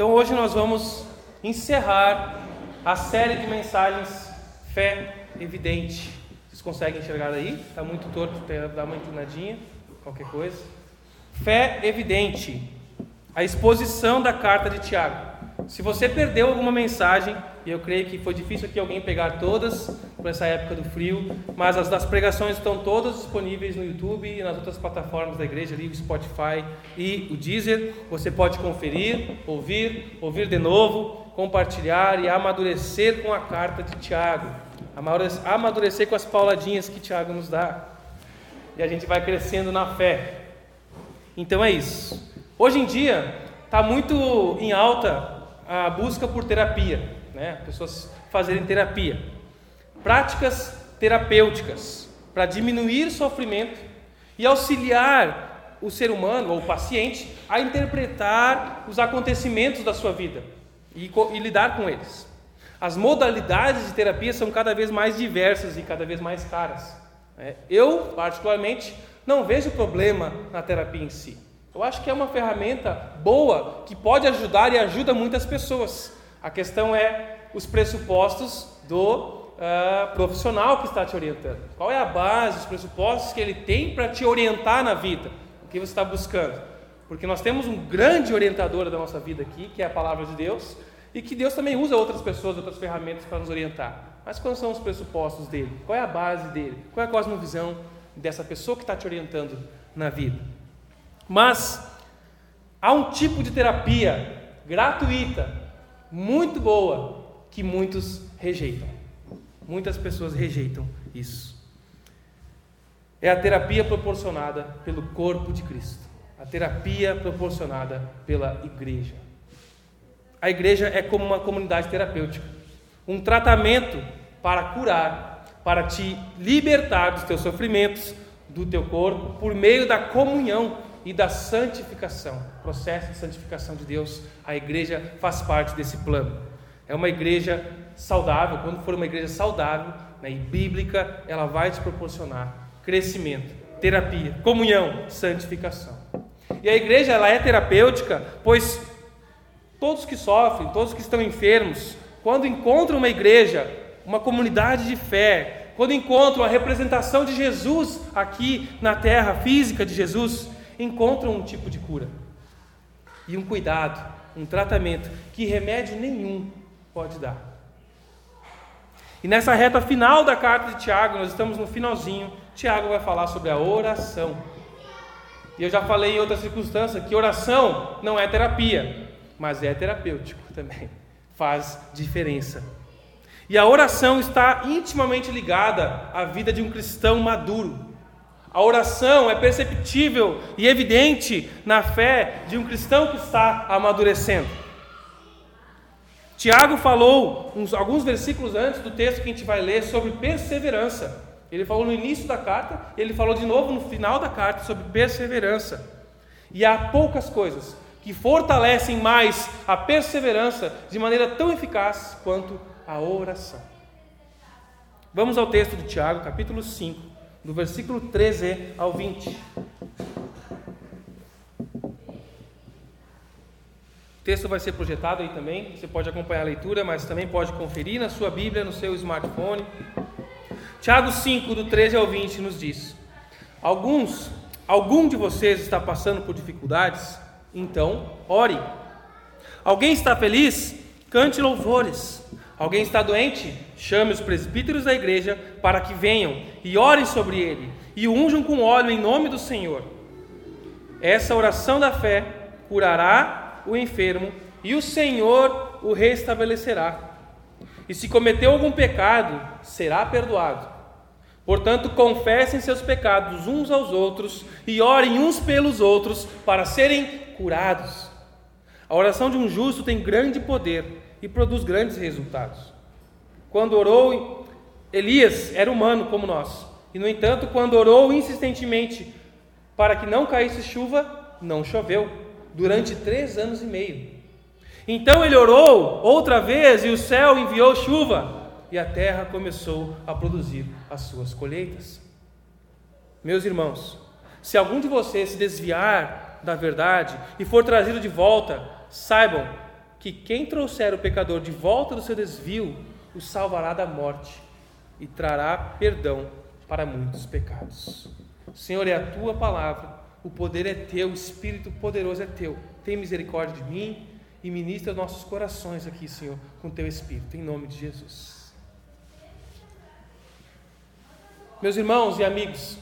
Então hoje nós vamos encerrar a série de mensagens Fé Evidente. Vocês conseguem enxergar aí? Está muito torto, dá uma inclinadinha, qualquer coisa. Fé Evidente. A exposição da carta de Tiago. Se você perdeu alguma mensagem, e eu creio que foi difícil aqui alguém pegar todas por essa época do frio, mas as das pregações estão todas disponíveis no YouTube e nas outras plataformas da igreja, ali o Spotify e o Deezer. Você pode conferir, ouvir, ouvir de novo, compartilhar e amadurecer com a carta de Tiago. Amadurecer com as pauladinhas que Tiago nos dá. E a gente vai crescendo na fé. Então é isso. Hoje em dia está muito em alta a busca por terapia, né? pessoas fazerem terapia. Práticas terapêuticas para diminuir sofrimento e auxiliar o ser humano ou o paciente a interpretar os acontecimentos da sua vida e, e lidar com eles. As modalidades de terapia são cada vez mais diversas e cada vez mais caras. Né? Eu, particularmente, não vejo problema na terapia em si. Eu acho que é uma ferramenta boa que pode ajudar e ajuda muitas pessoas. A questão é os pressupostos do uh, profissional que está te orientando. Qual é a base, os pressupostos que ele tem para te orientar na vida? O que você está buscando? Porque nós temos um grande orientador da nossa vida aqui, que é a palavra de Deus, e que Deus também usa outras pessoas, outras ferramentas para nos orientar. Mas quais são os pressupostos dele? Qual é a base dele? Qual é a cosmovisão dessa pessoa que está te orientando na vida? Mas há um tipo de terapia gratuita, muito boa, que muitos rejeitam. Muitas pessoas rejeitam isso. É a terapia proporcionada pelo corpo de Cristo. A terapia proporcionada pela igreja. A igreja é como uma comunidade terapêutica, um tratamento para curar, para te libertar dos teus sofrimentos, do teu corpo, por meio da comunhão e da santificação, processo de santificação de Deus. A igreja faz parte desse plano. É uma igreja saudável, quando for uma igreja saudável né, e bíblica, ela vai te proporcionar crescimento, terapia, comunhão, santificação. E a igreja ela é terapêutica, pois todos que sofrem, todos que estão enfermos, quando encontram uma igreja, uma comunidade de fé, quando encontram a representação de Jesus aqui na terra física de Jesus, encontram um tipo de cura e um cuidado, um tratamento que remédio nenhum pode dar. E nessa reta final da carta de Tiago, nós estamos no finalzinho, Tiago vai falar sobre a oração. E eu já falei em outras circunstâncias que oração não é terapia, mas é terapêutico também. Faz diferença. E a oração está intimamente ligada à vida de um cristão maduro. A oração é perceptível e evidente na fé de um cristão que está amadurecendo. Tiago falou uns, alguns versículos antes do texto que a gente vai ler sobre perseverança. Ele falou no início da carta, ele falou de novo no final da carta sobre perseverança. E há poucas coisas que fortalecem mais a perseverança de maneira tão eficaz quanto a oração. Vamos ao texto de Tiago, capítulo 5, do versículo 13 ao 20. O texto vai ser projetado aí também, você pode acompanhar a leitura, mas também pode conferir na sua Bíblia, no seu smartphone. Tiago 5, do 13 ao 20, nos diz: Alguns, algum de vocês está passando por dificuldades? Então, ore. Alguém está feliz? Cante louvores. Alguém está doente? Chame os presbíteros da igreja para que venham e orem sobre ele e o unjam com óleo em nome do Senhor. Essa oração da fé curará o enfermo e o Senhor o restabelecerá. E se cometeu algum pecado, será perdoado. Portanto, confessem seus pecados uns aos outros e orem uns pelos outros para serem curados. A oração de um justo tem grande poder e produz grandes resultados. Quando orou, Elias era humano como nós, e no entanto, quando orou insistentemente para que não caísse chuva, não choveu durante três anos e meio. Então ele orou outra vez e o céu enviou chuva e a terra começou a produzir as suas colheitas. Meus irmãos, se algum de vocês se desviar da verdade e for trazido de volta, saibam que quem trouxer o pecador de volta do seu desvio, o salvará da morte e trará perdão para muitos pecados. Senhor, é a tua palavra, o poder é teu, o Espírito poderoso é teu. Tem misericórdia de mim e ministra nossos corações aqui, Senhor, com teu Espírito, em nome de Jesus. Meus irmãos e amigos,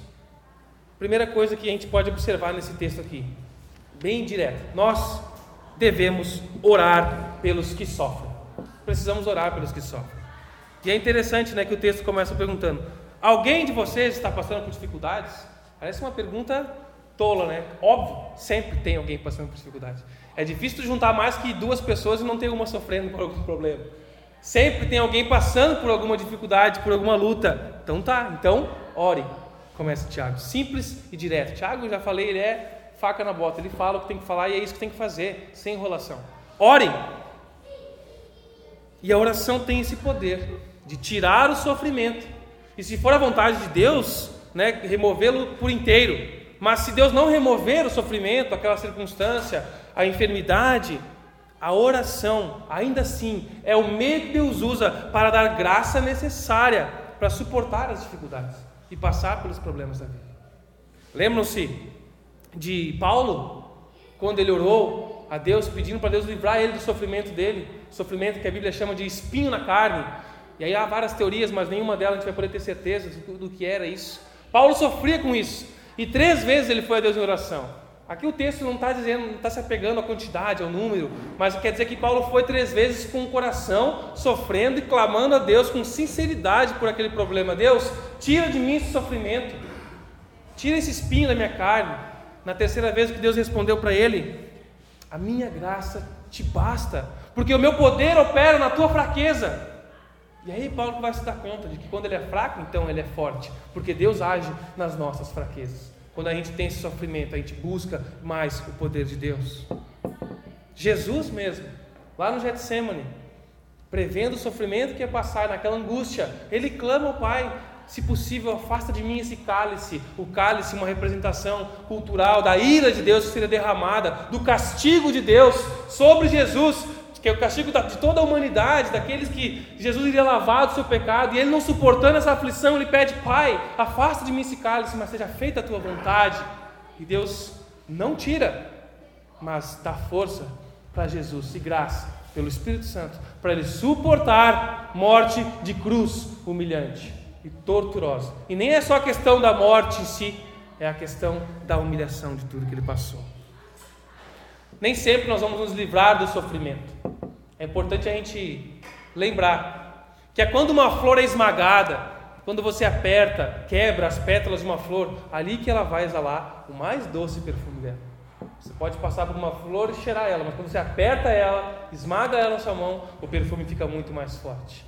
primeira coisa que a gente pode observar nesse texto aqui, bem direto, nós devemos orar pelos que sofrem. Precisamos orar pelos que sofrem. E é interessante né, que o texto começa perguntando: Alguém de vocês está passando por dificuldades? Parece uma pergunta tola, né? Óbvio, sempre tem alguém passando por dificuldades. É difícil juntar mais que duas pessoas e não ter uma sofrendo por algum problema. Sempre tem alguém passando por alguma dificuldade, por alguma luta. Então tá, então ore. Começa Tiago. Simples e direto. Tiago, já falei, ele é faca na bota. Ele fala o que tem que falar e é isso que tem que fazer, sem enrolação. Orem. E a oração tem esse poder de tirar o sofrimento. E se for a vontade de Deus, né, removê-lo por inteiro. Mas se Deus não remover o sofrimento, aquela circunstância, a enfermidade, a oração, ainda assim, é o meio que Deus usa para dar graça necessária para suportar as dificuldades e passar pelos problemas da vida. Lembram-se de Paulo, quando ele orou a Deus, pedindo para Deus livrar ele do sofrimento dele, sofrimento que a Bíblia chama de espinho na carne. E aí há várias teorias, mas nenhuma delas a gente vai poder ter certeza do que era isso. Paulo sofria com isso, e três vezes ele foi a Deus em oração. Aqui o texto não está dizendo, não está se apegando à quantidade, ao número, mas quer dizer que Paulo foi três vezes com o coração sofrendo e clamando a Deus com sinceridade por aquele problema. Deus, tira de mim esse sofrimento, tira esse espinho da minha carne. Na terceira vez que Deus respondeu para ele: A minha graça te basta, porque o meu poder opera na tua fraqueza. E aí Paulo vai se dar conta de que quando ele é fraco, então ele é forte, porque Deus age nas nossas fraquezas. Quando a gente tem esse sofrimento, a gente busca mais o poder de Deus. Jesus mesmo, lá no Getsemane, prevendo o sofrimento que ia passar, naquela angústia, ele clama ao Pai: se possível, afasta de mim esse cálice. O cálice, uma representação cultural da ira de Deus que seria derramada, do castigo de Deus sobre Jesus, que é o castigo de toda a humanidade, daqueles que Jesus iria lavar do seu pecado, e ele não suportando essa aflição, ele pede: Pai, afasta de mim esse cálice, mas seja feita a tua vontade. E Deus não tira, mas dá força para Jesus e graça pelo Espírito Santo, para ele suportar morte de cruz humilhante e torturosa. E nem é só a questão da morte em si, é a questão da humilhação de tudo que ele passou. Nem sempre nós vamos nos livrar do sofrimento. É importante a gente lembrar que é quando uma flor é esmagada, quando você aperta, quebra as pétalas de uma flor, ali que ela vai exalar o mais doce perfume dela. Você pode passar por uma flor e cheirar ela, mas quando você aperta ela, esmaga ela na sua mão, o perfume fica muito mais forte.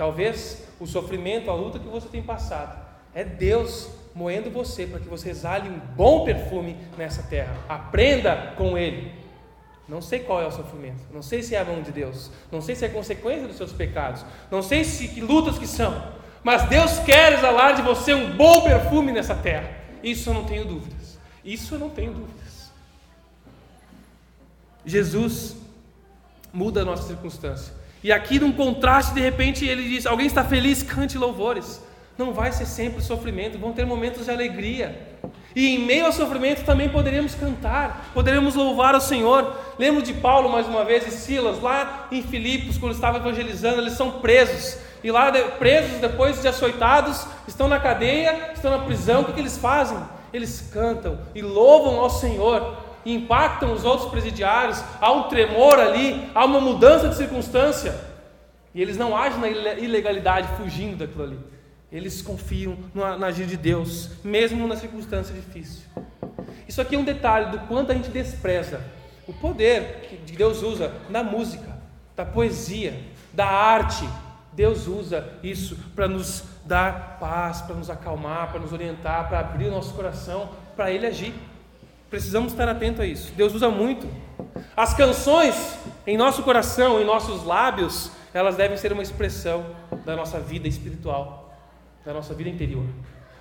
Talvez o sofrimento, a luta que você tem passado, é Deus moendo você para que você exale um bom perfume nessa terra. Aprenda com Ele. Não sei qual é o sofrimento, não sei se é a mão de Deus, não sei se é consequência dos seus pecados, não sei se que lutas que são, mas Deus quer exalar de você um bom perfume nessa terra. Isso eu não tenho dúvidas. Isso eu não tenho dúvidas. Jesus muda a nossa circunstância. E aqui, num contraste, de repente, ele diz: Alguém está feliz, cante louvores. Não vai ser sempre sofrimento, vão ter momentos de alegria. E em meio ao sofrimento também poderíamos cantar, poderíamos louvar o Senhor. Lembro de Paulo mais uma vez e Silas, lá em Filipos, quando estavam evangelizando, eles são presos. E lá, presos, depois de açoitados, estão na cadeia, estão na prisão, o que, que eles fazem? Eles cantam e louvam ao Senhor, impactam os outros presidiários, há um tremor ali, há uma mudança de circunstância. E eles não agem na ilegalidade fugindo daquilo ali. Eles confiam no, agir de Deus, mesmo na circunstância difícil. Isso aqui é um detalhe do quanto a gente despreza o poder que Deus usa na música, da poesia, da arte. Deus usa isso para nos dar paz, para nos acalmar, para nos orientar, para abrir o nosso coração, para Ele agir. Precisamos estar atentos a isso. Deus usa muito. As canções em nosso coração, em nossos lábios, elas devem ser uma expressão da nossa vida espiritual da nossa vida interior.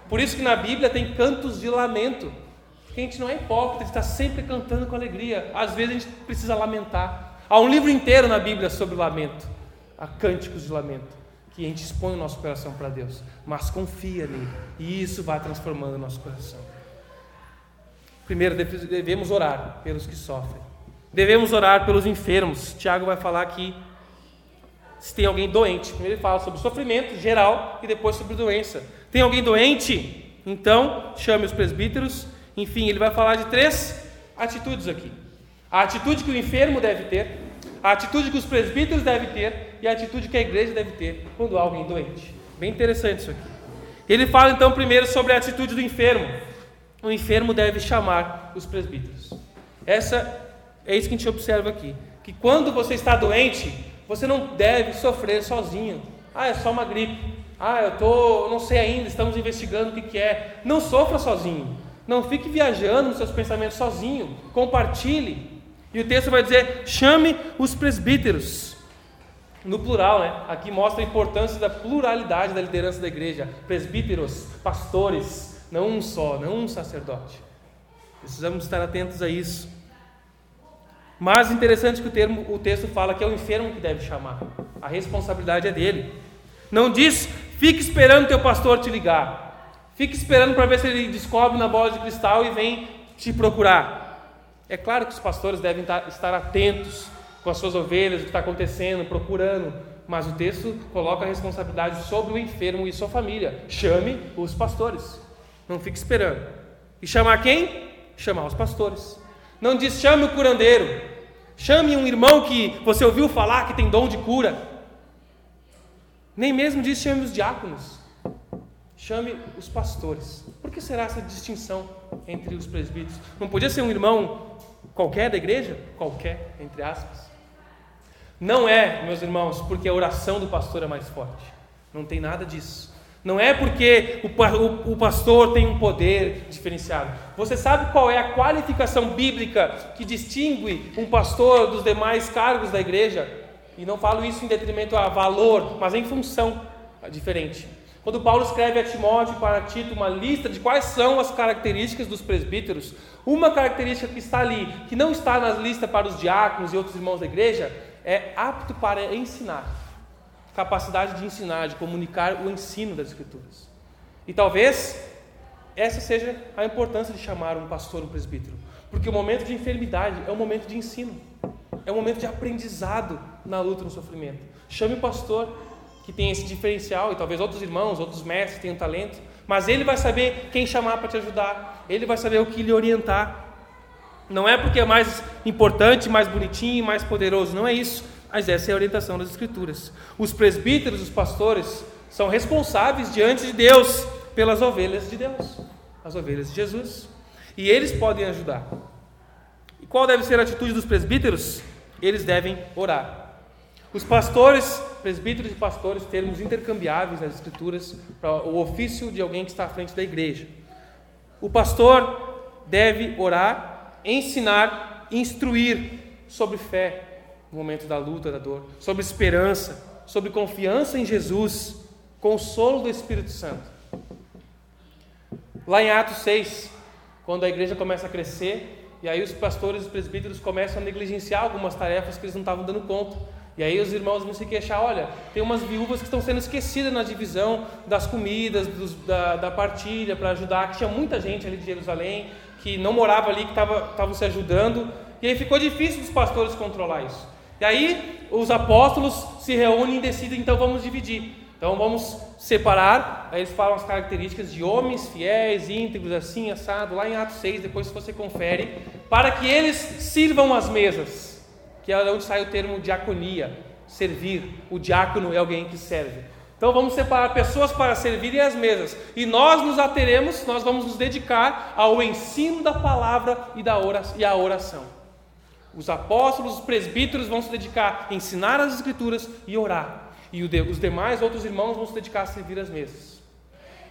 Por isso que na Bíblia tem cantos de lamento. Porque a gente não é hipócrita, está sempre cantando com alegria. Às vezes a gente precisa lamentar. Há um livro inteiro na Bíblia sobre lamento, há cânticos de lamento, que a gente expõe o nosso coração para Deus, mas confia nele, e isso vai transformando o nosso coração. Primeiro, devemos orar pelos que sofrem, devemos orar pelos enfermos. Tiago vai falar aqui se tem alguém doente. Primeiro ele fala sobre sofrimento geral e depois sobre doença. Tem alguém doente? Então, chame os presbíteros. Enfim, ele vai falar de três atitudes aqui. A atitude que o enfermo deve ter, a atitude que os presbíteros devem ter e a atitude que a igreja deve ter quando há alguém doente. Bem interessante isso aqui. Ele fala então primeiro sobre a atitude do enfermo. O enfermo deve chamar os presbíteros. Essa é isso que a gente observa aqui, que quando você está doente, você não deve sofrer sozinho. Ah, é só uma gripe. Ah, eu tô, não sei ainda, estamos investigando o que, que é. Não sofra sozinho. Não fique viajando nos seus pensamentos sozinho. Compartilhe. E o texto vai dizer: chame os presbíteros. No plural, né? Aqui mostra a importância da pluralidade da liderança da igreja. Presbíteros, pastores, não um só, não um sacerdote. Precisamos estar atentos a isso. Mas interessante que o, termo, o texto fala que é o enfermo que deve chamar. A responsabilidade é dele. Não diz, fique esperando teu pastor te ligar. Fique esperando para ver se ele descobre na bola de cristal e vem te procurar. É claro que os pastores devem estar atentos com as suas ovelhas, o que está acontecendo, procurando. Mas o texto coloca a responsabilidade sobre o enfermo e sua família. Chame os pastores. Não fique esperando. E chamar quem? Chamar os pastores. Não diz chame o curandeiro. Chame um irmão que você ouviu falar que tem dom de cura. Nem mesmo diz chame os diáconos. Chame os pastores. Por que será essa distinção entre os presbíteros? Não podia ser um irmão qualquer da igreja? Qualquer, entre aspas. Não é, meus irmãos, porque a oração do pastor é mais forte. Não tem nada disso. Não é porque o, o, o, pastor tem um poder diferenciado. Você sabe qual é a qualificação bíblica que distingue um pastor dos demais cargos da igreja? E não falo isso em detrimento a valor, mas em função diferente. Quando Paulo escreve a Timóteo para Tito uma lista de quais são as características dos presbíteros, uma característica que está ali, que não está na lista para os diáconos e outros irmãos da igreja, é apto para ensinar capacidade de ensinar, de comunicar o ensino das Escrituras. E talvez essa seja a importância de chamar um pastor, um presbítero, porque o momento de enfermidade é um momento de ensino, é um momento de aprendizado na luta, no sofrimento. Chame o pastor que tem esse diferencial, e talvez outros irmãos, outros mestres tenham talento, mas ele vai saber quem chamar para te ajudar, ele vai saber o que lhe orientar. Não é porque é mais importante, mais bonitinho, mais poderoso, não é isso mas essa é a orientação das Escrituras. Os presbíteros, os pastores, são responsáveis diante de Deus pelas ovelhas de Deus, as ovelhas de Jesus. E eles podem ajudar. E qual deve ser a atitude dos presbíteros? Eles devem orar. Os pastores, presbíteros e pastores, termos intercambiáveis nas Escrituras para o ofício de alguém que está à frente da igreja. O pastor deve orar, ensinar, instruir sobre fé, no momento da luta, da dor, sobre esperança, sobre confiança em Jesus, consolo do Espírito Santo. Lá em Atos 6, quando a igreja começa a crescer, e aí os pastores e os presbíteros começam a negligenciar algumas tarefas que eles não estavam dando conta. E aí os irmãos vão se queixar, olha, tem umas viúvas que estão sendo esquecidas na divisão das comidas, dos, da, da, partilha para ajudar, que tinha muita gente ali de Jerusalém, que não morava ali, que estavam se ajudando. E aí ficou difícil dos pastores controlar isso. E aí os apóstolos se reúnem e decidem, então vamos dividir. Então vamos separar, aí eles falam as características de homens fiéis, íntegros, assim, assado, lá em Atos 6, depois você confere, para que eles sirvam as mesas, que é onde sai o termo diaconia, servir. O diácono é alguém que serve. Então vamos separar pessoas para servirem as mesas. E nós nos ateremos, nós vamos nos dedicar ao ensino da palavra e, da oração, e à oração. Os apóstolos, os presbíteros vão se dedicar a ensinar as escrituras e orar. E os demais outros irmãos vão se dedicar a servir as mesas.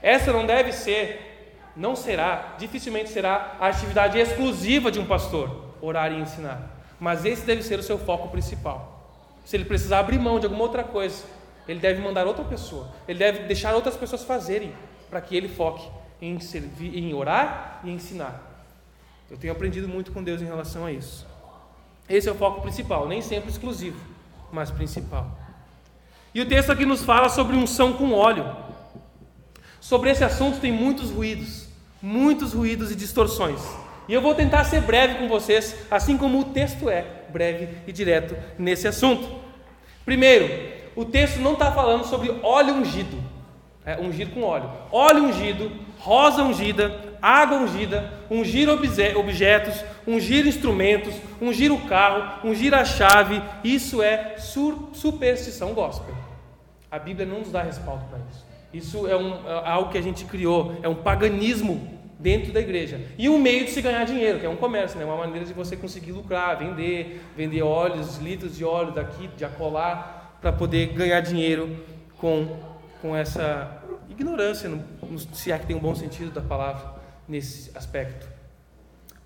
Essa não deve ser, não será, dificilmente será a atividade exclusiva de um pastor, orar e ensinar. Mas esse deve ser o seu foco principal. Se ele precisar abrir mão de alguma outra coisa, ele deve mandar outra pessoa. Ele deve deixar outras pessoas fazerem, para que ele foque em, servir, em orar e ensinar. Eu tenho aprendido muito com Deus em relação a isso. Esse é o foco principal, nem sempre exclusivo, mas principal. E o texto aqui nos fala sobre unção com óleo. Sobre esse assunto tem muitos ruídos, muitos ruídos e distorções. E eu vou tentar ser breve com vocês, assim como o texto é breve e direto nesse assunto. Primeiro, o texto não está falando sobre óleo ungido, é, ungir com óleo. Óleo ungido, rosa ungida, água ungida, ungir objetos, ungir instrumentos, ungir o carro, ungir a chave. Isso é superstição gospel. A Bíblia não nos dá respaldo para isso. Isso é, um, é algo que a gente criou, é um paganismo dentro da igreja. E um meio de se ganhar dinheiro, que é um comércio, né? uma maneira de você conseguir lucrar, vender, vender óleos, litros de óleo daqui, de acolá, para poder ganhar dinheiro com, com essa ignorância, se é que tem um bom sentido da palavra nesse aspecto.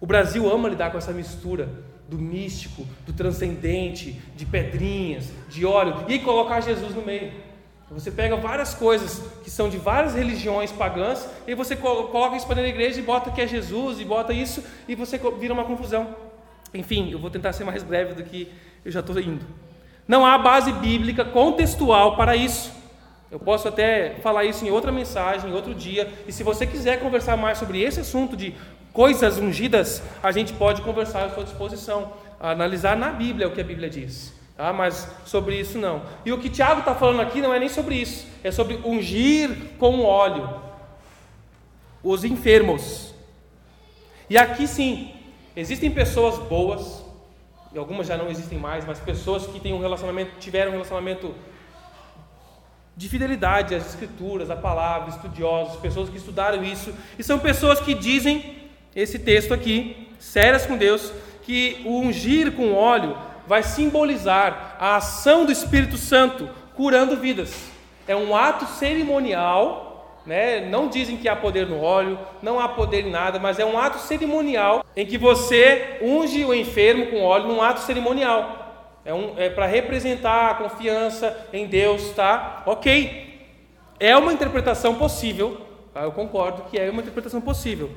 O Brasil ama lidar com essa mistura do místico, do transcendente, de pedrinhas, de óleo, e colocar Jesus no meio. Você pega várias coisas que são de várias religiões pagãs, e você coloca isso para dentro da igreja e bota que é Jesus, e bota isso, e você vira uma confusão. Enfim, eu vou tentar ser mais breve do que eu já estou indo. Não há base bíblica contextual para isso. Eu posso até falar isso em outra mensagem, em outro dia, e se você quiser conversar mais sobre esse assunto de coisas ungidas, a gente pode conversar à sua disposição, analisar na Bíblia o que a Bíblia diz. Tá? Mas sobre isso não. E o que Tiago está falando aqui não é nem sobre isso, é sobre ungir com óleo os enfermos. E aqui sim, existem pessoas boas, e algumas já não existem mais, mas pessoas que têm um relacionamento, tiveram um relacionamento de fidelidade às escrituras, à palavra, estudiosos, pessoas que estudaram isso, e são pessoas que dizem esse texto aqui, sérias com Deus, que o ungir com óleo vai simbolizar a ação do Espírito Santo curando vidas. É um ato cerimonial, né? não dizem que há poder no óleo, não há poder em nada, mas é um ato cerimonial em que você unge o enfermo com óleo num ato cerimonial. É, um, é para representar a confiança em Deus, tá? Ok. É uma interpretação possível, tá? eu concordo que é uma interpretação possível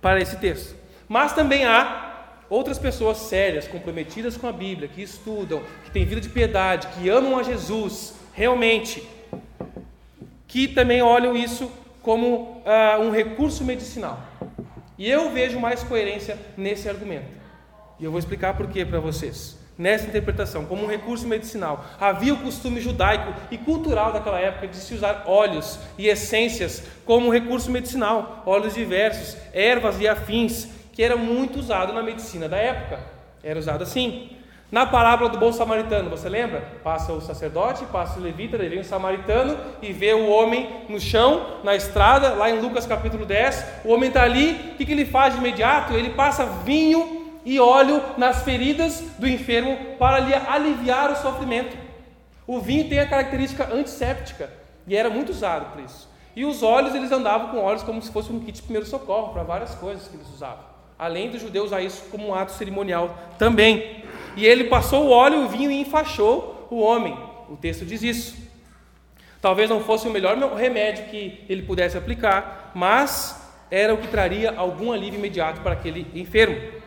para esse texto. Mas também há outras pessoas sérias, comprometidas com a Bíblia, que estudam, que têm vida de piedade, que amam a Jesus realmente, que também olham isso como uh, um recurso medicinal. E eu vejo mais coerência nesse argumento. E eu vou explicar por quê para vocês. Nessa interpretação, como um recurso medicinal. Havia o costume judaico e cultural daquela época de se usar óleos e essências como um recurso medicinal, óleos diversos, ervas e afins, que era muito usado na medicina da época. Era usado assim. Na parábola do bom samaritano, você lembra? Passa o sacerdote, passa o levita, daí vem o samaritano e vê o homem no chão, na estrada, lá em Lucas capítulo 10. O homem está ali, o que, que ele faz de imediato? Ele passa vinho e óleo nas feridas do enfermo para lhe aliviar o sofrimento. O vinho tem a característica antisséptica e era muito usado por isso. E os óleos, eles andavam com óleos como se fosse um kit de primeiro socorro para várias coisas que eles usavam além dos judeus usar isso como um ato cerimonial também. E ele passou o óleo, o vinho e enfaixou o homem. O texto diz isso. Talvez não fosse o melhor remédio que ele pudesse aplicar, mas era o que traria algum alívio imediato para aquele enfermo.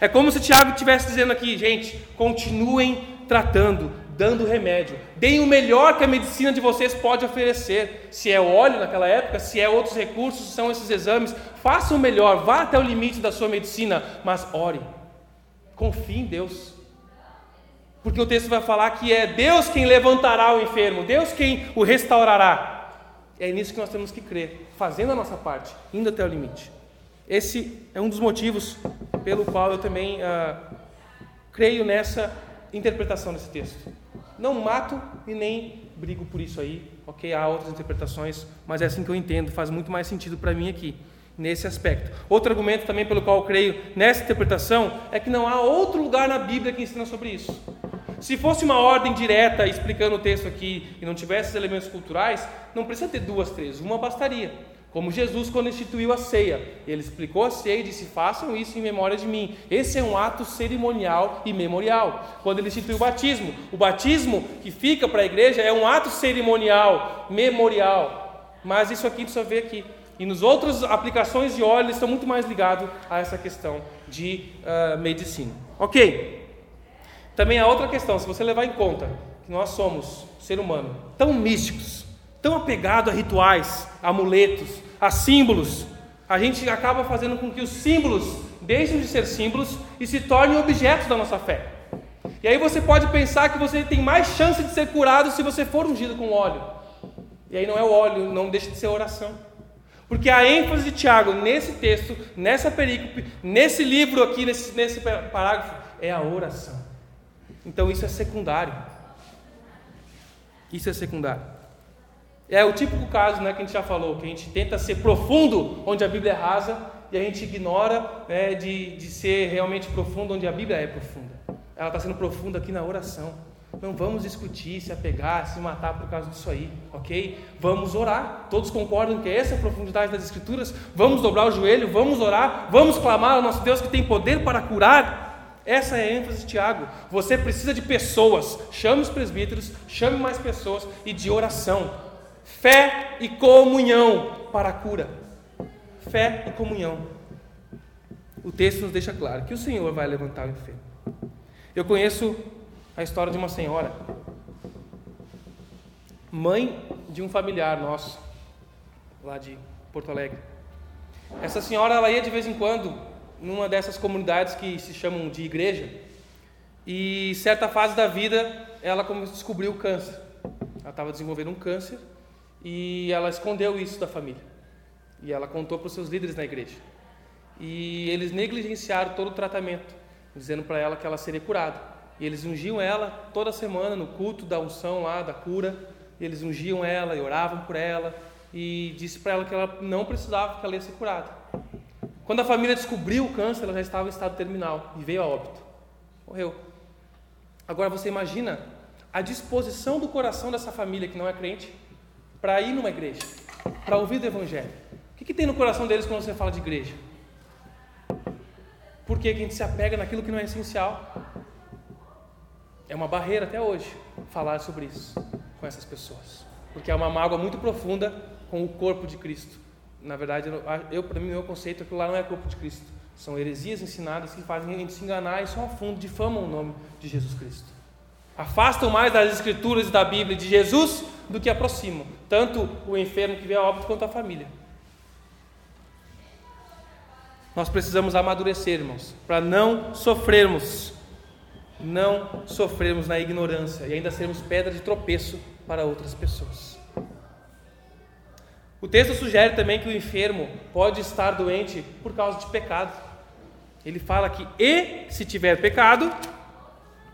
É como se Tiago estivesse dizendo aqui, gente, continuem tratando, dando remédio. Deem o melhor que a medicina de vocês pode oferecer. Se é óleo naquela época, se é outros recursos, são esses exames. Façam o melhor, vá até o limite da sua medicina, mas ore. Confie em Deus. Porque o texto vai falar que é Deus quem levantará o enfermo, Deus quem o restaurará. É nisso que nós temos que crer, fazendo a nossa parte, indo até o limite. Esse é um dos motivos pelo qual eu também ah, creio nessa interpretação desse texto. Não mato e nem brigo por isso aí, ok? Há outras interpretações, mas é assim que eu entendo, faz muito mais sentido para mim aqui, nesse aspecto. Outro argumento também pelo qual eu creio nessa interpretação é que não há outro lugar na Bíblia que ensina sobre isso. Se fosse uma ordem direta explicando o texto aqui e não tivesse elementos culturais, não precisa ter duas, três, uma bastaria. Como Jesus, quando instituiu a ceia, ele explicou a ceia e disse: façam isso em memória de mim. Esse é um ato cerimonial e memorial. Quando ele instituiu o batismo, o batismo que fica para a igreja é um ato cerimonial, memorial. Mas isso aqui só vê aqui. E nos outras aplicações de óleo, eles estão muito mais ligados a essa questão de uh, medicina. Ok. Também há outra questão, se você levar em conta que nós somos, ser humano, tão místicos, tão apegado a rituais, amuletos, a símbolos, a gente acaba fazendo com que os símbolos deixem de ser símbolos e se tornem objetos da nossa fé. E aí você pode pensar que você tem mais chance de ser curado se você for ungido com óleo. E aí não é o óleo, não deixa de ser oração. Porque a ênfase de Tiago nesse texto, nessa perícope, nesse livro aqui, nesse, nesse parágrafo, é a oração. Então isso é secundário. Isso é secundário. É o típico caso né, que a gente já falou, que a gente tenta ser profundo onde a Bíblia é rasa e a gente ignora né, de, de ser realmente profundo onde a Bíblia é profunda. Ela está sendo profunda aqui na oração. Não vamos discutir, se apegar, se matar por causa disso aí, ok? Vamos orar. Todos concordam que essa é a profundidade das Escrituras. Vamos dobrar o joelho, vamos orar, vamos clamar ao nosso Deus que tem poder para curar. Essa é a ênfase Tiago. Você precisa de pessoas. Chame os presbíteros, chame mais pessoas e de oração fé e comunhão para a cura. Fé e comunhão. O texto nos deixa claro que o Senhor vai levantar o enfermo. Eu conheço a história de uma senhora, mãe de um familiar nosso, lá de Porto Alegre. Essa senhora ela ia de vez em quando numa dessas comunidades que se chamam de igreja, e certa fase da vida ela descobriu o câncer. Ela estava desenvolvendo um câncer e ela escondeu isso da família. E ela contou para os seus líderes na igreja. E eles negligenciaram todo o tratamento, dizendo para ela que ela seria curada. E eles ungiam ela toda semana no culto da unção lá, da cura. Eles ungiam ela e oravam por ela. E disse para ela que ela não precisava, que ela ia ser curada. Quando a família descobriu o câncer, ela já estava em estado terminal e veio a óbito. Morreu. Agora você imagina a disposição do coração dessa família que não é crente para ir numa igreja, para ouvir o Evangelho. O que, que, tem no coração deles quando você fala de igreja? Porque a gente se apega naquilo que não é essencial. É uma barreira até hoje falar sobre isso com essas pessoas, porque é uma mágoa muito profunda com o corpo de Cristo. Na verdade, eu para mim meu conceito é que lá não é corpo de Cristo. São heresias ensinadas que fazem a gente se enganar e só a fundo difamam o nome de Jesus Cristo. Afastam mais das escrituras e da Bíblia de Jesus do que aproximam, tanto o enfermo que vem a óbito quanto a família. Nós precisamos amadurecer, irmãos, para não sofrermos, não sofrermos na ignorância e ainda sermos pedra de tropeço para outras pessoas. O texto sugere também que o enfermo pode estar doente por causa de pecado. Ele fala que, e se tiver pecado,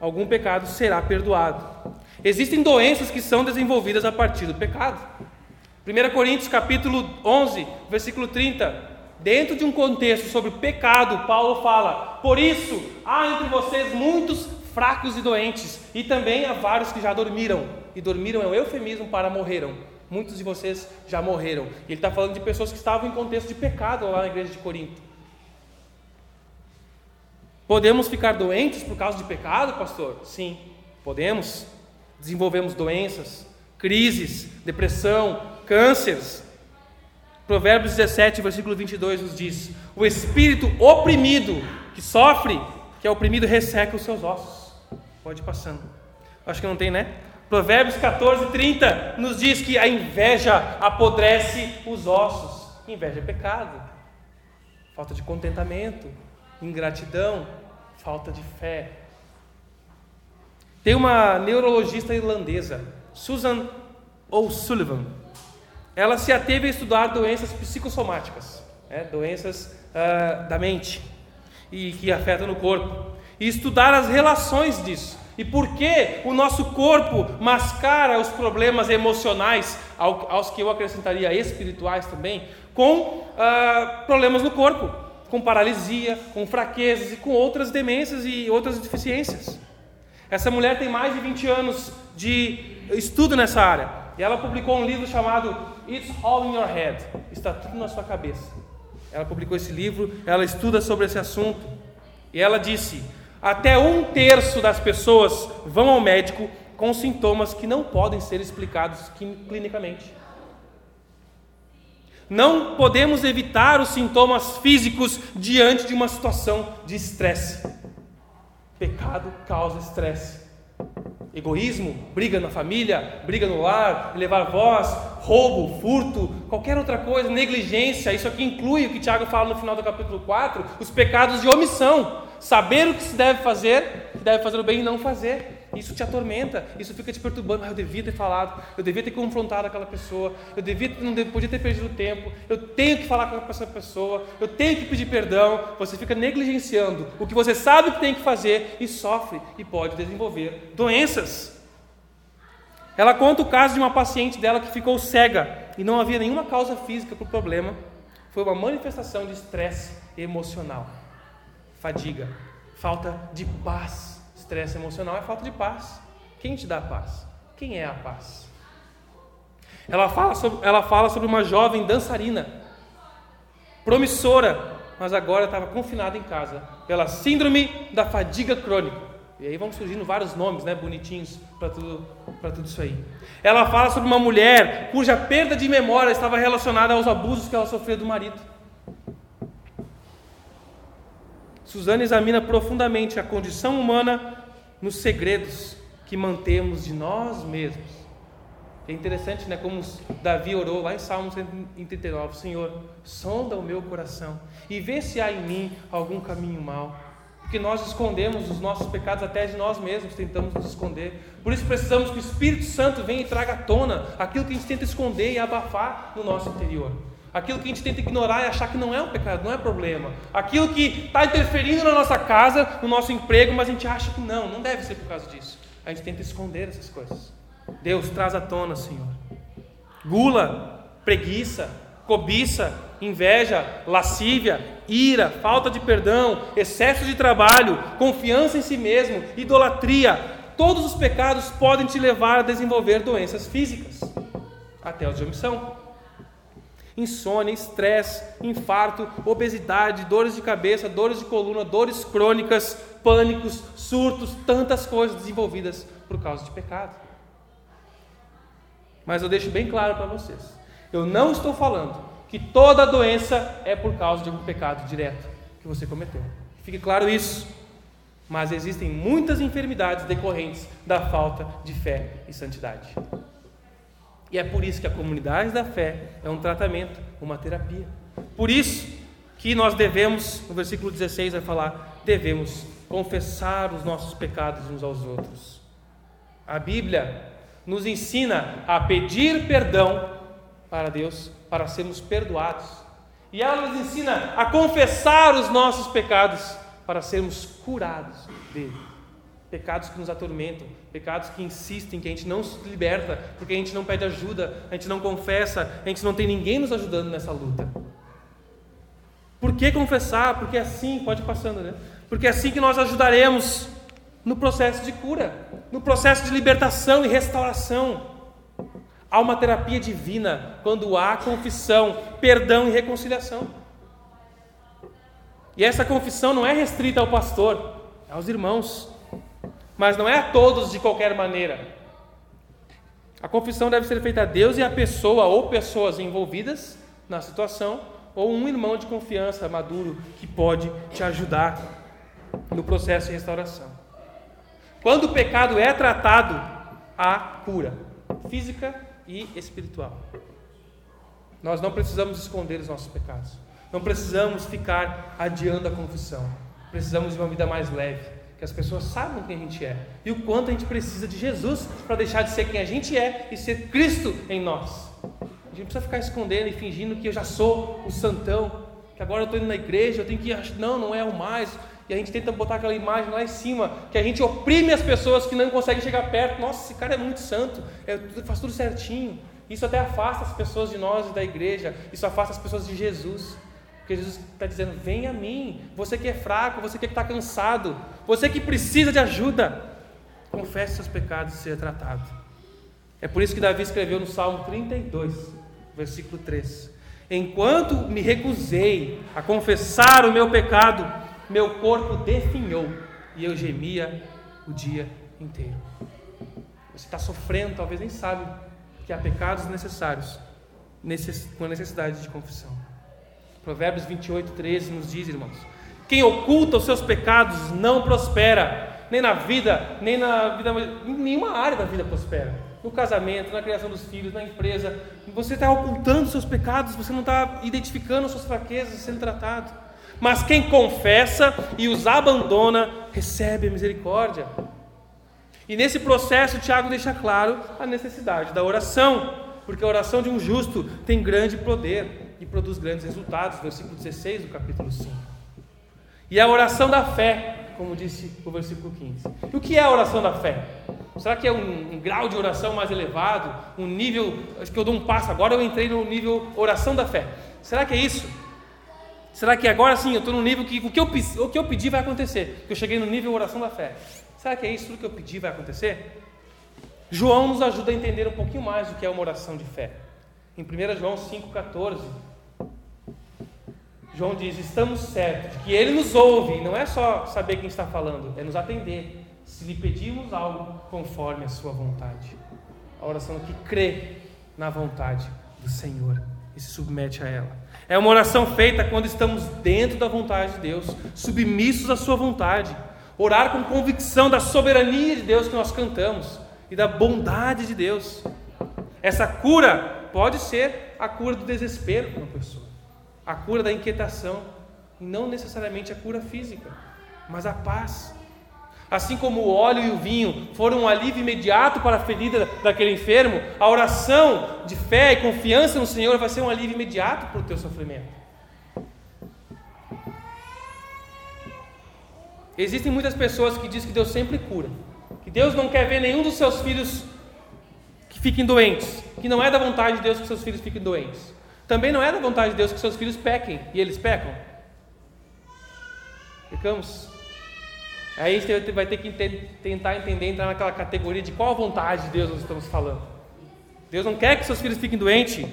algum pecado será perdoado. Existem doenças que são desenvolvidas a partir do pecado. 1 Coríntios capítulo 11, versículo 30. Dentro de um contexto sobre pecado, Paulo fala: Por isso há entre vocês muitos fracos e doentes, e também há vários que já dormiram. E dormiram é um eufemismo para morreram. Muitos de vocês já morreram. E ele está falando de pessoas que estavam em contexto de pecado lá na igreja de Corinto. Podemos ficar doentes por causa de pecado, pastor? Sim, podemos desenvolvemos doenças, crises, depressão, cânceres. Provérbios 17, versículo 22 nos diz: O espírito oprimido que sofre, que é oprimido, resseca os seus ossos. Pode ir passando. Acho que não tem, né? Provérbios 14, 30 nos diz que a inveja apodrece os ossos. Inveja é pecado, falta de contentamento, ingratidão, falta de fé, tem uma neurologista irlandesa, Susan O'Sullivan. Ela se ateve a estudar doenças psicossomáticas, né, doenças uh, da mente e que afetam no corpo, e estudar as relações disso. E por que o nosso corpo mascara os problemas emocionais, aos que eu acrescentaria espirituais também, com uh, problemas no corpo, com paralisia, com fraquezas e com outras demências e outras deficiências. Essa mulher tem mais de 20 anos de estudo nessa área. E ela publicou um livro chamado It's All in Your Head. Está tudo na sua cabeça. Ela publicou esse livro, ela estuda sobre esse assunto. E ela disse: até um terço das pessoas vão ao médico com sintomas que não podem ser explicados clinicamente. Não podemos evitar os sintomas físicos diante de uma situação de estresse. Pecado causa estresse. Egoísmo, briga na família, briga no lar, levar voz, roubo, furto, qualquer outra coisa, negligência. Isso aqui inclui o que Tiago fala no final do capítulo 4, os pecados de omissão. Saber o que se deve fazer, deve fazer o bem e não fazer. Isso te atormenta, isso fica te perturbando. Ah, eu devia ter falado, eu devia ter confrontado aquela pessoa, eu devia, não podia ter perdido tempo, eu tenho que falar com essa pessoa, eu tenho que pedir perdão. Você fica negligenciando o que você sabe que tem que fazer e sofre e pode desenvolver doenças. Ela conta o caso de uma paciente dela que ficou cega e não havia nenhuma causa física para o problema. Foi uma manifestação de estresse emocional, fadiga, falta de paz Estresse emocional é falta de paz. Quem te dá paz? Quem é a paz? Ela fala sobre, ela fala sobre uma jovem dançarina, promissora, mas agora estava confinada em casa pela síndrome da fadiga crônica. E aí vão surgindo vários nomes, né, bonitinhos para tudo, tudo isso aí. Ela fala sobre uma mulher cuja perda de memória estava relacionada aos abusos que ela sofreu do marido. Suzana examina profundamente a condição humana nos segredos que mantemos de nós mesmos. É interessante, né, como Davi orou lá em Salmo 139, Senhor, sonda o meu coração e vê se há em mim algum caminho mau. Porque nós escondemos os nossos pecados até de nós mesmos, tentamos nos esconder. Por isso precisamos que o Espírito Santo venha e traga à tona aquilo que a gente tenta esconder e abafar no nosso interior. Aquilo que a gente tenta ignorar e achar que não é um pecado, não é problema. Aquilo que está interferindo na nossa casa, no nosso emprego, mas a gente acha que não, não deve ser por causa disso. A gente tenta esconder essas coisas. Deus traz à tona, Senhor. Gula, preguiça, cobiça, inveja, lascívia, ira, falta de perdão, excesso de trabalho, confiança em si mesmo, idolatria. Todos os pecados podem te levar a desenvolver doenças físicas, até os de omissão insônia, estresse, infarto, obesidade, dores de cabeça, dores de coluna, dores crônicas, pânicos, surtos, tantas coisas desenvolvidas por causa de pecado. Mas eu deixo bem claro para vocês: eu não estou falando que toda doença é por causa de algum pecado direto que você cometeu. Fique claro isso. Mas existem muitas enfermidades decorrentes da falta de fé e santidade. E é por isso que a comunidade da fé é um tratamento, uma terapia. Por isso que nós devemos, no versículo 16 vai falar, devemos confessar os nossos pecados uns aos outros. A Bíblia nos ensina a pedir perdão para Deus, para sermos perdoados. E ela nos ensina a confessar os nossos pecados para sermos curados dele pecados que nos atormentam, pecados que insistem, que a gente não se liberta, porque a gente não pede ajuda, a gente não confessa, a gente não tem ninguém nos ajudando nessa luta. Por que confessar? Porque é assim, pode ir passando, né? Porque é assim que nós ajudaremos no processo de cura, no processo de libertação e restauração. Há uma terapia divina quando há confissão, perdão e reconciliação. E essa confissão não é restrita ao pastor, é aos irmãos mas não é a todos de qualquer maneira. A confissão deve ser feita a Deus e a pessoa ou pessoas envolvidas na situação, ou um irmão de confiança maduro que pode te ajudar no processo de restauração. Quando o pecado é tratado, há cura física e espiritual. Nós não precisamos esconder os nossos pecados. Não precisamos ficar adiando a confissão. Precisamos de uma vida mais leve que as pessoas saibam quem a gente é e o quanto a gente precisa de Jesus para deixar de ser quem a gente é e ser Cristo em nós. A gente não precisa ficar escondendo e fingindo que eu já sou o santão, que agora eu estou indo na igreja, eu tenho que. Não, não é o mais. E a gente tenta botar aquela imagem lá em cima, que a gente oprime as pessoas que não conseguem chegar perto. Nossa, esse cara é muito santo, é, faz tudo certinho. Isso até afasta as pessoas de nós e da igreja, isso afasta as pessoas de Jesus. Porque Jesus está dizendo: vem a mim, você que é fraco, você que está cansado, você que precisa de ajuda, confesse seus pecados e seja tratado. É por isso que Davi escreveu no Salmo 32, versículo 3: Enquanto me recusei a confessar o meu pecado, meu corpo definhou e eu gemia o dia inteiro. Você está sofrendo, talvez nem sabe que há pecados necessários, com necessidade de confissão. Provérbios 28, 13 nos diz, irmãos: Quem oculta os seus pecados não prospera, nem na vida, nem na vida, em nenhuma área da vida prospera. No casamento, na criação dos filhos, na empresa, você está ocultando seus pecados, você não está identificando suas fraquezas, sendo tratado. Mas quem confessa e os abandona, recebe a misericórdia. E nesse processo, Tiago deixa claro a necessidade da oração, porque a oração de um justo tem grande poder e produz grandes resultados, versículo 16 do capítulo 5. E a oração da fé, como disse o versículo 15. E o que é a oração da fé? Será que é um, um, grau de oração mais elevado? Um nível. Acho que eu dou um passo, agora eu entrei no nível oração da fé. Será que é isso? Será que agora sim eu estou no nível que o que, eu, o que eu pedi vai acontecer? Que eu cheguei no nível oração da fé. Será que é isso tudo que eu pedi vai acontecer? João nos ajuda a entender um pouquinho mais o que é uma oração de fé. Em 1 João 5,14, João diz: Estamos certos de que Ele nos ouve, não é só saber quem está falando, é nos atender, se lhe pedimos algo conforme a Sua vontade. A oração que crê na vontade do Senhor e se submete a ela. É uma oração feita quando estamos dentro da vontade de Deus, submissos à Sua vontade. Orar com convicção da soberania de Deus que nós cantamos e da bondade de Deus. Essa cura pode ser a cura do desespero para uma pessoa, a cura da inquietação, e não necessariamente a cura física, mas a paz. Assim como o óleo e o vinho foram um alívio imediato para a ferida daquele enfermo, a oração de fé e confiança no Senhor vai ser um alívio imediato para o teu sofrimento. Existem muitas pessoas que dizem que Deus sempre cura, que Deus não quer ver nenhum dos seus filhos que fiquem doentes, que não é da vontade de Deus que seus filhos fiquem doentes. Também não é da vontade de Deus que seus filhos pequem e eles pecam. Ficamos. Aí a gente vai ter que tentar entender, entrar naquela categoria de qual vontade de Deus nós estamos falando. Deus não quer que seus filhos fiquem doentes.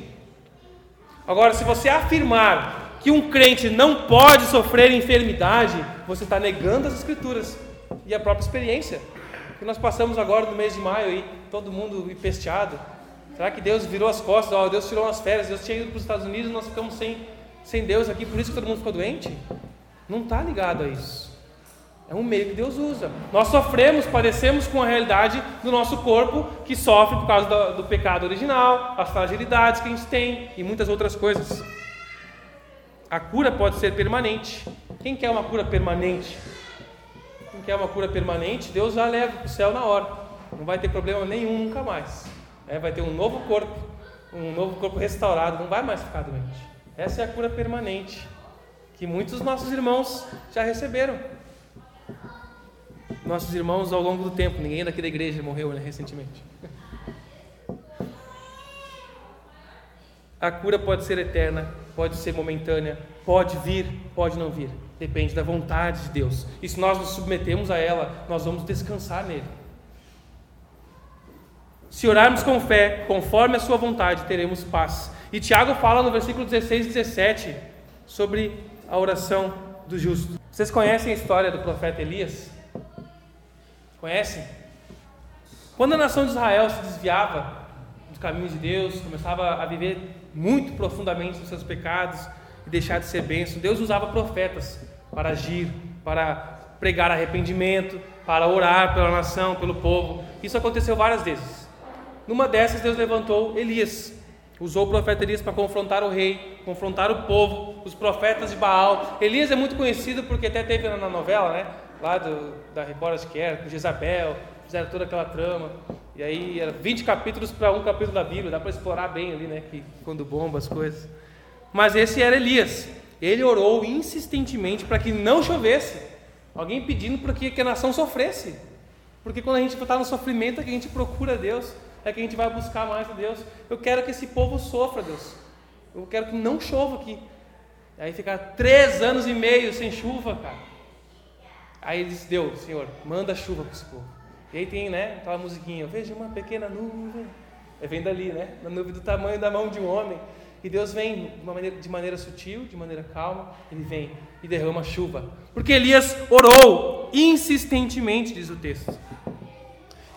Agora, se você afirmar que um crente não pode sofrer enfermidade, você está negando as Escrituras e a própria experiência. Que nós passamos agora no mês de maio aí, todo mundo empesteado. Será que Deus virou as costas? Oh, Deus tirou umas férias, Deus tinha ido para os Estados Unidos e nós ficamos sem, sem Deus aqui, por isso que todo mundo ficou doente? Não está ligado a isso. É um meio que Deus usa. Nós sofremos, padecemos com a realidade do nosso corpo que sofre por causa do, do pecado original, as fragilidades que a gente tem e muitas outras coisas. A cura pode ser permanente. Quem quer uma cura permanente? Quem quer uma cura permanente, Deus já leva para o céu na hora. Não vai ter problema nenhum nunca mais. É, vai ter um novo corpo, um novo corpo restaurado, não vai mais ficar doente. Essa é a cura permanente que muitos nossos irmãos já receberam. Nossos irmãos ao longo do tempo, ninguém daqui da igreja morreu né, recentemente. A cura pode ser eterna, pode ser momentânea, pode vir, pode não vir. Depende da vontade de Deus. E se nós nos submetemos a ela, nós vamos descansar nele. Se orarmos com fé, conforme a sua vontade, teremos paz. E Tiago fala no versículo 16 e 17 sobre a oração do justo. Vocês conhecem a história do profeta Elias? Conhecem? Quando a nação de Israel se desviava dos caminhos de Deus, começava a viver muito profundamente nos seus pecados e deixar de ser bênção. Deus usava profetas para agir, para pregar arrependimento, para orar pela nação, pelo povo. Isso aconteceu várias vezes. Numa dessas, Deus levantou Elias. Usou o profeta Elias para confrontar o rei, confrontar o povo, os profetas de Baal. Elias é muito conhecido porque até teve na novela, né? Lá do, da Record, acho que era, com Jezabel, fizeram toda aquela trama. E aí era 20 capítulos para um capítulo da Bíblia, dá para explorar bem ali, né? Que, quando bomba as coisas. Mas esse era Elias. Ele orou insistentemente para que não chovesse. Alguém pedindo para que, que a nação sofresse. Porque quando a gente está no sofrimento é que a gente procura Deus, é que a gente vai buscar mais a Deus. Eu quero que esse povo sofra, Deus. Eu quero que não chova aqui. Aí ficar três anos e meio sem chuva, cara. Aí ele disse: Deus, Senhor, manda chuva para esse povo. E aí tem, né, aquela musiquinha, veja uma pequena nuvem. É vem dali, né? Uma nuvem do tamanho da mão de um homem. E Deus vem de maneira, de maneira sutil, de maneira calma, ele vem e derrama chuva. Porque Elias orou insistentemente, diz o texto.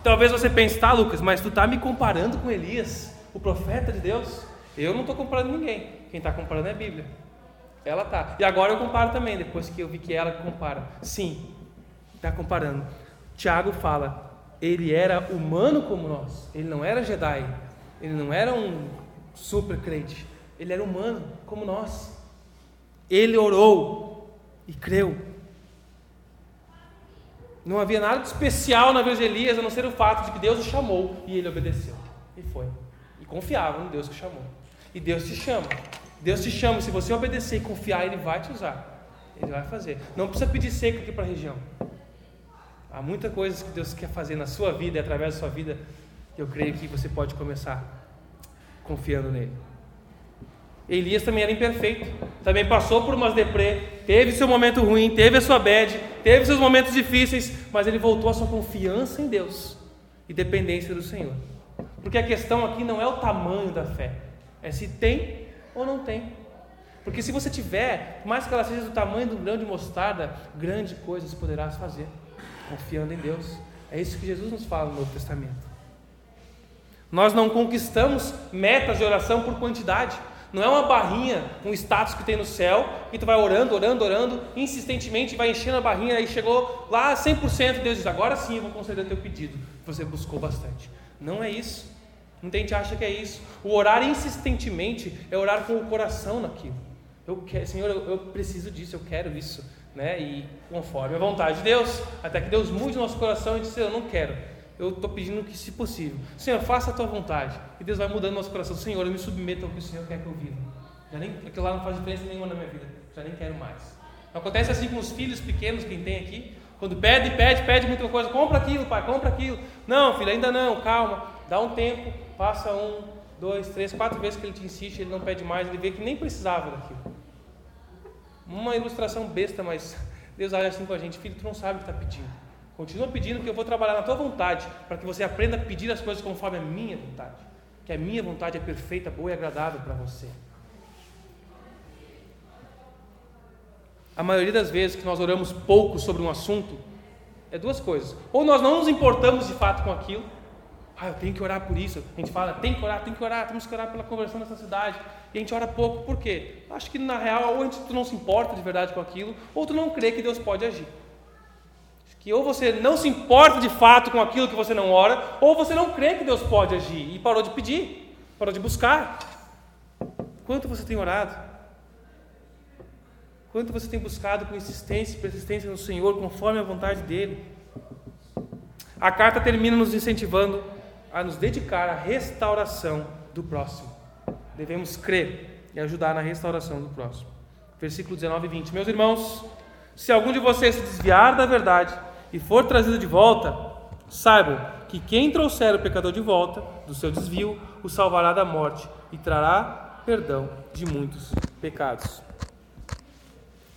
Talvez você pense, tá, Lucas, mas tu tá me comparando com Elias, o profeta de Deus? Eu não estou comparando ninguém. Quem está comparando é a Bíblia. Ela tá. E agora eu comparo também, depois que eu vi que ela compara. Sim, está comparando. Tiago fala, ele era humano como nós, ele não era Jedi, ele não era um super crente, ele era humano como nós. Ele orou e creu. Não havia nada de especial na vida de Elias, a não ser o fato de que Deus o chamou e ele obedeceu. E foi. E confiava no Deus que chamou. E Deus te chama. Deus te chama. Se você obedecer e confiar, Ele vai te usar. Ele vai fazer. Não precisa pedir seco aqui para a região. Há muitas coisas que Deus quer fazer na sua vida e através da sua vida. Eu creio que você pode começar confiando nele. Elias também era imperfeito, também passou por umas deprê, teve seu momento ruim, teve a sua bad, teve seus momentos difíceis, mas ele voltou a sua confiança em Deus e dependência do Senhor. Porque a questão aqui não é o tamanho da fé, é se tem ou não tem. Porque se você tiver, mais que ela seja do tamanho do grão de mostarda, grande coisa você poderá fazer, confiando em Deus. É isso que Jesus nos fala no Novo Testamento. Nós não conquistamos metas de oração por quantidade. Não é uma barrinha, um status que tem no céu, e tu vai orando, orando, orando, insistentemente, vai enchendo a barrinha, aí chegou lá 100%, Deus diz, agora sim eu vou conceder teu pedido. Você buscou bastante. Não é isso. Muita gente acha que é isso. O orar insistentemente é orar com o coração naquilo. Eu quero, Senhor, eu, eu preciso disso, eu quero isso. Né? E conforme a vontade de Deus, até que Deus mude o nosso coração e diz, eu não quero. Eu estou pedindo que, se possível, Senhor, faça a tua vontade. E Deus vai mudando nosso coração. Senhor, eu me submeto ao que o Senhor quer que eu viva. Já nem, aquilo lá não faz diferença nenhuma na minha vida. Já nem quero mais. Acontece assim com os filhos pequenos, quem tem aqui. Quando pede, pede, pede muita coisa. Compra aquilo, pai, compra aquilo. Não, filho, ainda não, calma. Dá um tempo, passa um, dois, três, quatro vezes que ele te insiste, ele não pede mais, ele vê que nem precisava daquilo. Uma ilustração besta, mas Deus age assim com a gente, filho, tu não sabe o que está pedindo. Continua pedindo que eu vou trabalhar na tua vontade, para que você aprenda a pedir as coisas conforme a minha vontade. Que a minha vontade é perfeita, boa e agradável para você. A maioria das vezes que nós oramos pouco sobre um assunto, é duas coisas. Ou nós não nos importamos de fato com aquilo, ah, eu tenho que orar por isso. A gente fala, tem que orar, tem que orar, temos que orar pela conversão dessa cidade. E a gente ora pouco, por quê? Acho que na real, ou tu não se importa de verdade com aquilo, ou tu não crê que Deus pode agir. Que ou você não se importa de fato com aquilo que você não ora, ou você não crê que Deus pode agir e parou de pedir, parou de buscar. Quanto você tem orado? Quanto você tem buscado com insistência e persistência no Senhor, conforme a vontade dEle? A carta termina nos incentivando a nos dedicar à restauração do próximo. Devemos crer e ajudar na restauração do próximo. Versículo 19 e 20. Meus irmãos, se algum de vocês se desviar da verdade e for trazido de volta, saibam que quem trouxer o pecador de volta do seu desvio o salvará da morte e trará perdão de muitos pecados.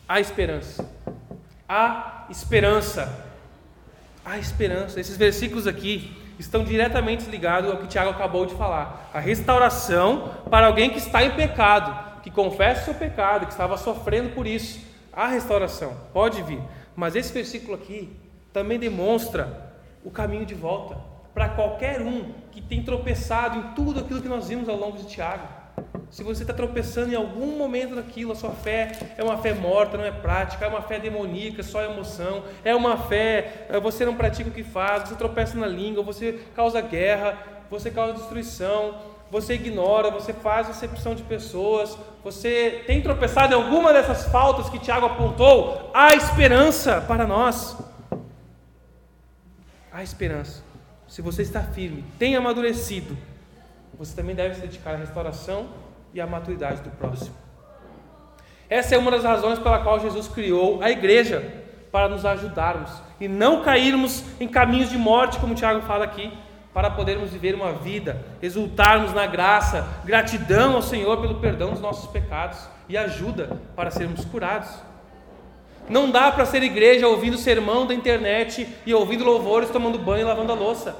Há esperança. Há esperança. Há esperança. Esses versículos aqui estão diretamente ligados ao que Tiago acabou de falar. A restauração para alguém que está em pecado, que confessa o seu pecado, que estava sofrendo por isso. A restauração pode vir, mas esse versículo aqui também demonstra o caminho de volta para qualquer um que tem tropeçado em tudo aquilo que nós vimos ao longo de Tiago. Se você está tropeçando em algum momento daquilo, a sua fé é uma fé morta, não é prática, é uma fé demoníaca, só emoção, é uma fé, eh, você não pratica o que faz, você tropeça na língua, você causa guerra, você causa destruição, você ignora, você faz acepção de pessoas, você tem tropeçado em alguma dessas faltas que Tiago apontou, há esperança para nós. Há esperança. Se você está firme, tem amadurecido, você também deve se dedicar à restauração e à maturidade do próximo. Essa é uma das razões pela qual Jesus criou a igreja, para nos ajudarmos e não cairmos em caminhos de morte, como o Tiago fala aqui, para podermos viver uma vida, exultarmos na graça, gratidão ao Senhor pelo perdão dos nossos pecados e ajuda para sermos curados. Não dá para ser igreja ouvindo sermão da internet e ouvindo louvores, tomando banho e lavando a louça.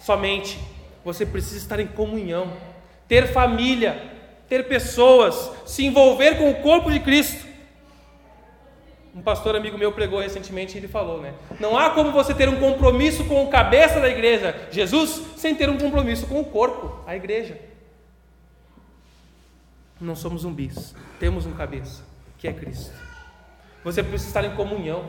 Somente você precisa estar em comunhão, ter família, ter pessoas, se envolver com o corpo de Cristo. Um pastor amigo meu pregou recentemente e ele falou, né? Não há como você ter um compromisso com o cabeça da igreja, Jesus, sem ter um compromisso com o corpo, a igreja. Não somos zumbis, temos um cabeça, que é Cristo. Você precisa estar em comunhão.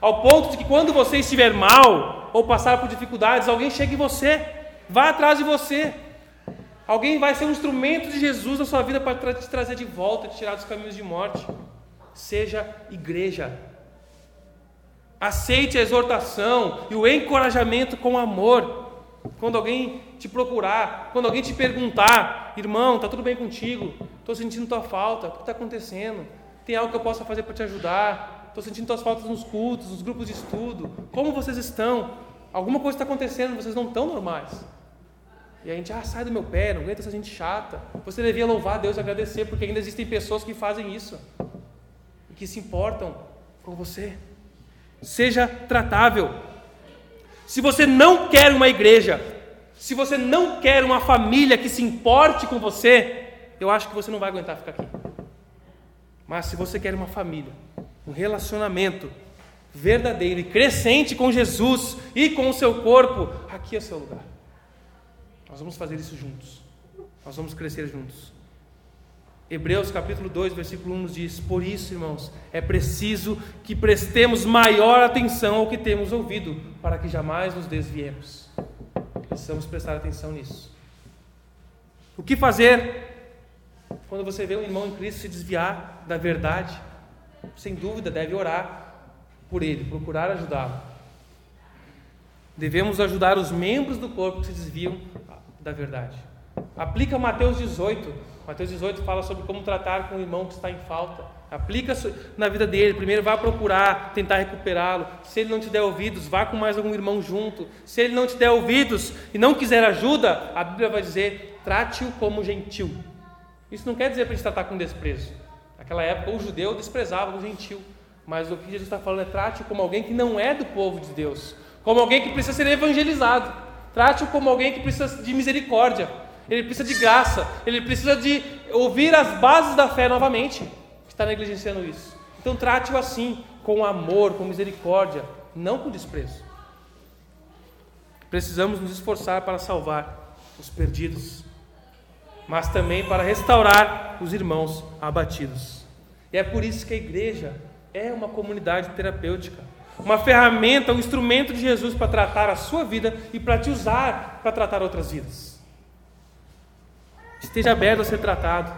Ao ponto de que quando você estiver mal ou passar por dificuldades, alguém chegue em você, vá atrás de você. Alguém vai ser um instrumento de Jesus na sua vida para te trazer de volta, te tirar dos caminhos de morte. Seja igreja. Aceite a exortação e o encorajamento com amor. Quando alguém te procurar, quando alguém te perguntar, irmão, está tudo bem contigo? Estou sentindo tua falta, o que está acontecendo? Tem algo que eu possa fazer para te ajudar? Estou sentindo tuas faltas nos cultos, nos grupos de estudo. Como vocês estão? Alguma coisa está acontecendo, vocês não estão normais. E a gente, ah, sai do meu pé, não aguenta essa gente chata. Você devia louvar a Deus e agradecer, porque ainda existem pessoas que fazem isso e que se importam com você. Seja tratável. Se você não quer uma igreja, se você não quer uma família que se importe com você, eu acho que você não vai aguentar ficar aqui. Mas se você quer uma família, um relacionamento verdadeiro e crescente com Jesus e com o seu corpo, aqui é o seu lugar. Nós vamos fazer isso juntos. Nós vamos crescer juntos. Hebreus capítulo 2, versículo 1 nos diz: Por isso, irmãos, é preciso que prestemos maior atenção ao que temos ouvido, para que jamais nos desviemos. Precisamos prestar atenção nisso. O que fazer quando você vê um irmão em Cristo se desviar da verdade? Sem dúvida, deve orar por ele, procurar ajudá-lo. Devemos ajudar os membros do corpo que se desviam da verdade. Aplica Mateus 18. Mateus 18 fala sobre como tratar com o irmão que está em falta. Aplica na vida dele. Primeiro vá procurar, tentar recuperá-lo. Se ele não te der ouvidos, vá com mais algum irmão junto. Se ele não te der ouvidos e não quiser ajuda, a Bíblia vai dizer: trate-o como gentil. Isso não quer dizer para a gente tratar com desprezo. Naquela época o judeu desprezava o gentil. Mas o que Jesus está falando é trate-o como alguém que não é do povo de Deus, como alguém que precisa ser evangelizado. Trate-o como alguém que precisa de misericórdia, ele precisa de graça, ele precisa de ouvir as bases da fé novamente. Está negligenciando isso. Então trate-o assim, com amor, com misericórdia, não com desprezo. Precisamos nos esforçar para salvar os perdidos, mas também para restaurar os irmãos abatidos. E é por isso que a igreja é uma comunidade terapêutica uma ferramenta, um instrumento de Jesus para tratar a sua vida e para te usar para tratar outras vidas. Esteja aberto a ser tratado,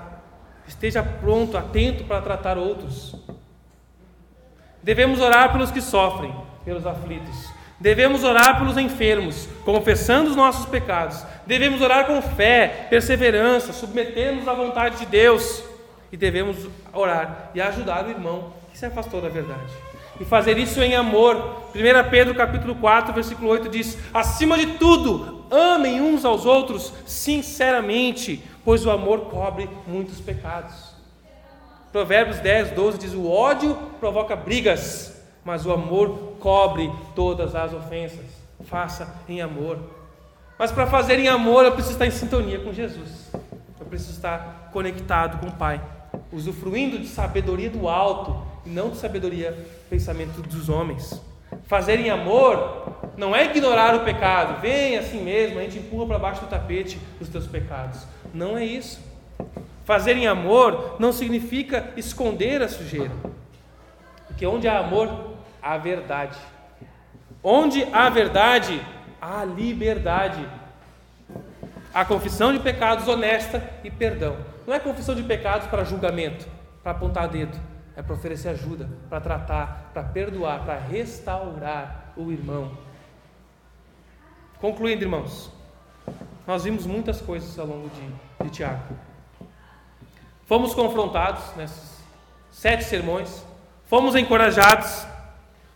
esteja pronto, atento para tratar outros. Devemos orar pelos que sofrem, pelos aflitos. Devemos orar pelos enfermos, confessando os nossos pecados. Devemos orar com fé, perseverança, submetendo-nos à vontade de Deus. E devemos orar e ajudar o irmão que se afastou da verdade e fazer isso em amor. 1 Pedro capítulo 4, versículo 8 diz: Acima de tudo, amem uns aos outros sinceramente, pois o amor cobre muitos pecados. Provérbios 10, 12 diz: O ódio provoca brigas, mas o amor cobre todas as ofensas. Faça em amor. Mas para fazer em amor, eu preciso estar em sintonia com Jesus. Eu preciso estar conectado com o Pai, usufruindo de sabedoria do alto e não de sabedoria, pensamento dos homens. Fazer em amor não é ignorar o pecado, vem assim mesmo, a gente empurra para baixo do tapete os teus pecados. Não é isso. Fazer em amor não significa esconder a sujeira. Porque onde há amor, há verdade. Onde há verdade, há liberdade. Há confissão de pecados honesta e perdão. Não é confissão de pecados para julgamento, para apontar dedo é para oferecer ajuda, para tratar, para perdoar, para restaurar o irmão. Concluindo, irmãos, nós vimos muitas coisas ao longo de, de Tiago. Fomos confrontados nesses sete sermões, fomos encorajados.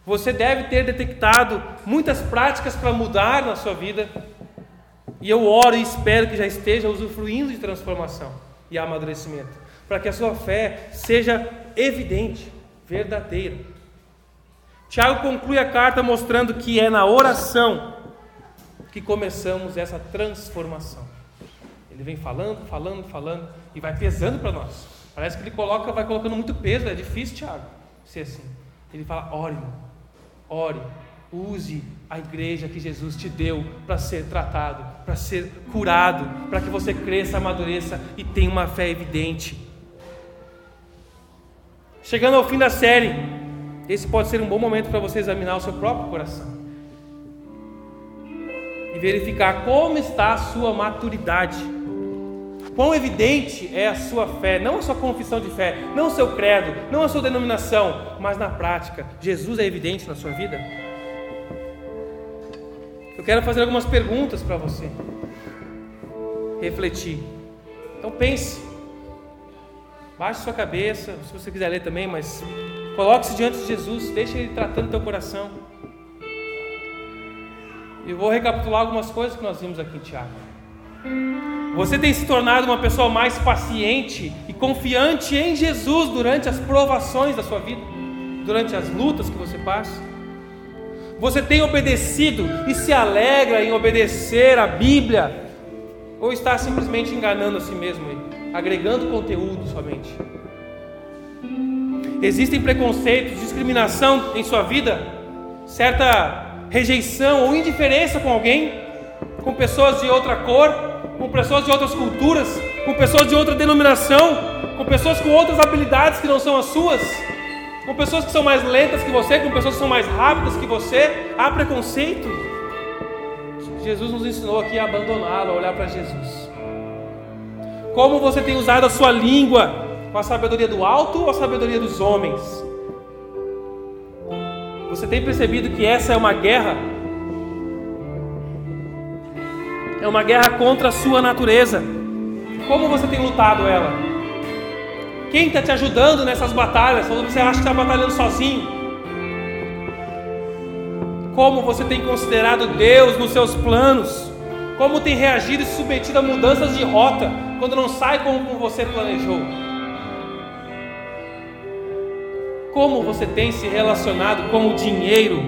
Você deve ter detectado muitas práticas para mudar na sua vida. E eu oro e espero que já esteja usufruindo de transformação e amadurecimento, para que a sua fé seja evidente, verdadeira. Tiago conclui a carta mostrando que é na oração que começamos essa transformação. Ele vem falando, falando, falando e vai pesando para nós. Parece que ele coloca, vai colocando muito peso, é difícil, Tiago, ser assim. Ele fala: ore, ore, use a igreja que Jesus te deu para ser tratado, para ser curado, para que você cresça, amadureça e tenha uma fé evidente. Chegando ao fim da série, esse pode ser um bom momento para você examinar o seu próprio coração e verificar como está a sua maturidade. Quão evidente é a sua fé, não a sua confissão de fé, não o seu credo, não a sua denominação, mas na prática. Jesus é evidente na sua vida? Eu quero fazer algumas perguntas para você refletir. Então pense. Baixe sua cabeça, se você quiser ler também, mas coloque-se diante de Jesus, deixe Ele tratando teu coração. E vou recapitular algumas coisas que nós vimos aqui em Tiago. Você tem se tornado uma pessoa mais paciente e confiante em Jesus durante as provações da sua vida, durante as lutas que você passa. Você tem obedecido e se alegra em obedecer a Bíblia, ou está simplesmente enganando a si mesmo, agregando conteúdo somente? Existem preconceitos, discriminação em sua vida, certa rejeição ou indiferença com alguém, com pessoas de outra cor, com pessoas de outras culturas, com pessoas de outra denominação, com pessoas com outras habilidades que não são as suas, com pessoas que são mais lentas que você, com pessoas que são mais rápidas que você. Há preconceito. Jesus nos ensinou aqui a abandoná-lo, a olhar para Jesus. Como você tem usado a sua língua? Com a sabedoria do alto ou a sabedoria dos homens? Você tem percebido que essa é uma guerra é uma guerra contra a sua natureza. Como você tem lutado ela? Quem está te ajudando nessas batalhas? Ou você acha que está batalhando sozinho? Como você tem considerado Deus nos seus planos? Como tem reagido e submetido a mudanças de rota quando não sai como você planejou? Como você tem se relacionado com o dinheiro?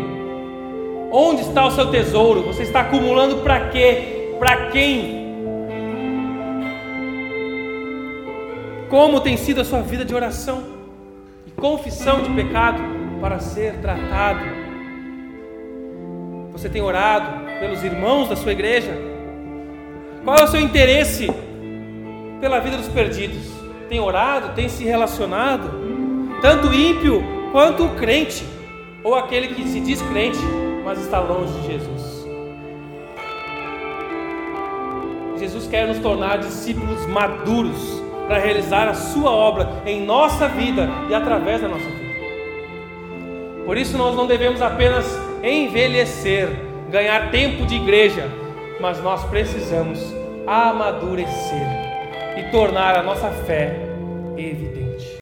Onde está o seu tesouro? Você está acumulando para quê? Para quem? Como tem sido a sua vida de oração e confissão de pecado para ser tratado? Você tem orado pelos irmãos da sua igreja? Qual é o seu interesse pela vida dos perdidos? Tem orado? Tem se relacionado? Tanto ímpio quanto o crente, ou aquele que se diz crente, mas está longe de Jesus. Jesus quer nos tornar discípulos maduros para realizar a sua obra em nossa vida e através da nossa vida. Por isso nós não devemos apenas envelhecer, ganhar tempo de igreja, mas nós precisamos amadurecer e tornar a nossa fé evidente.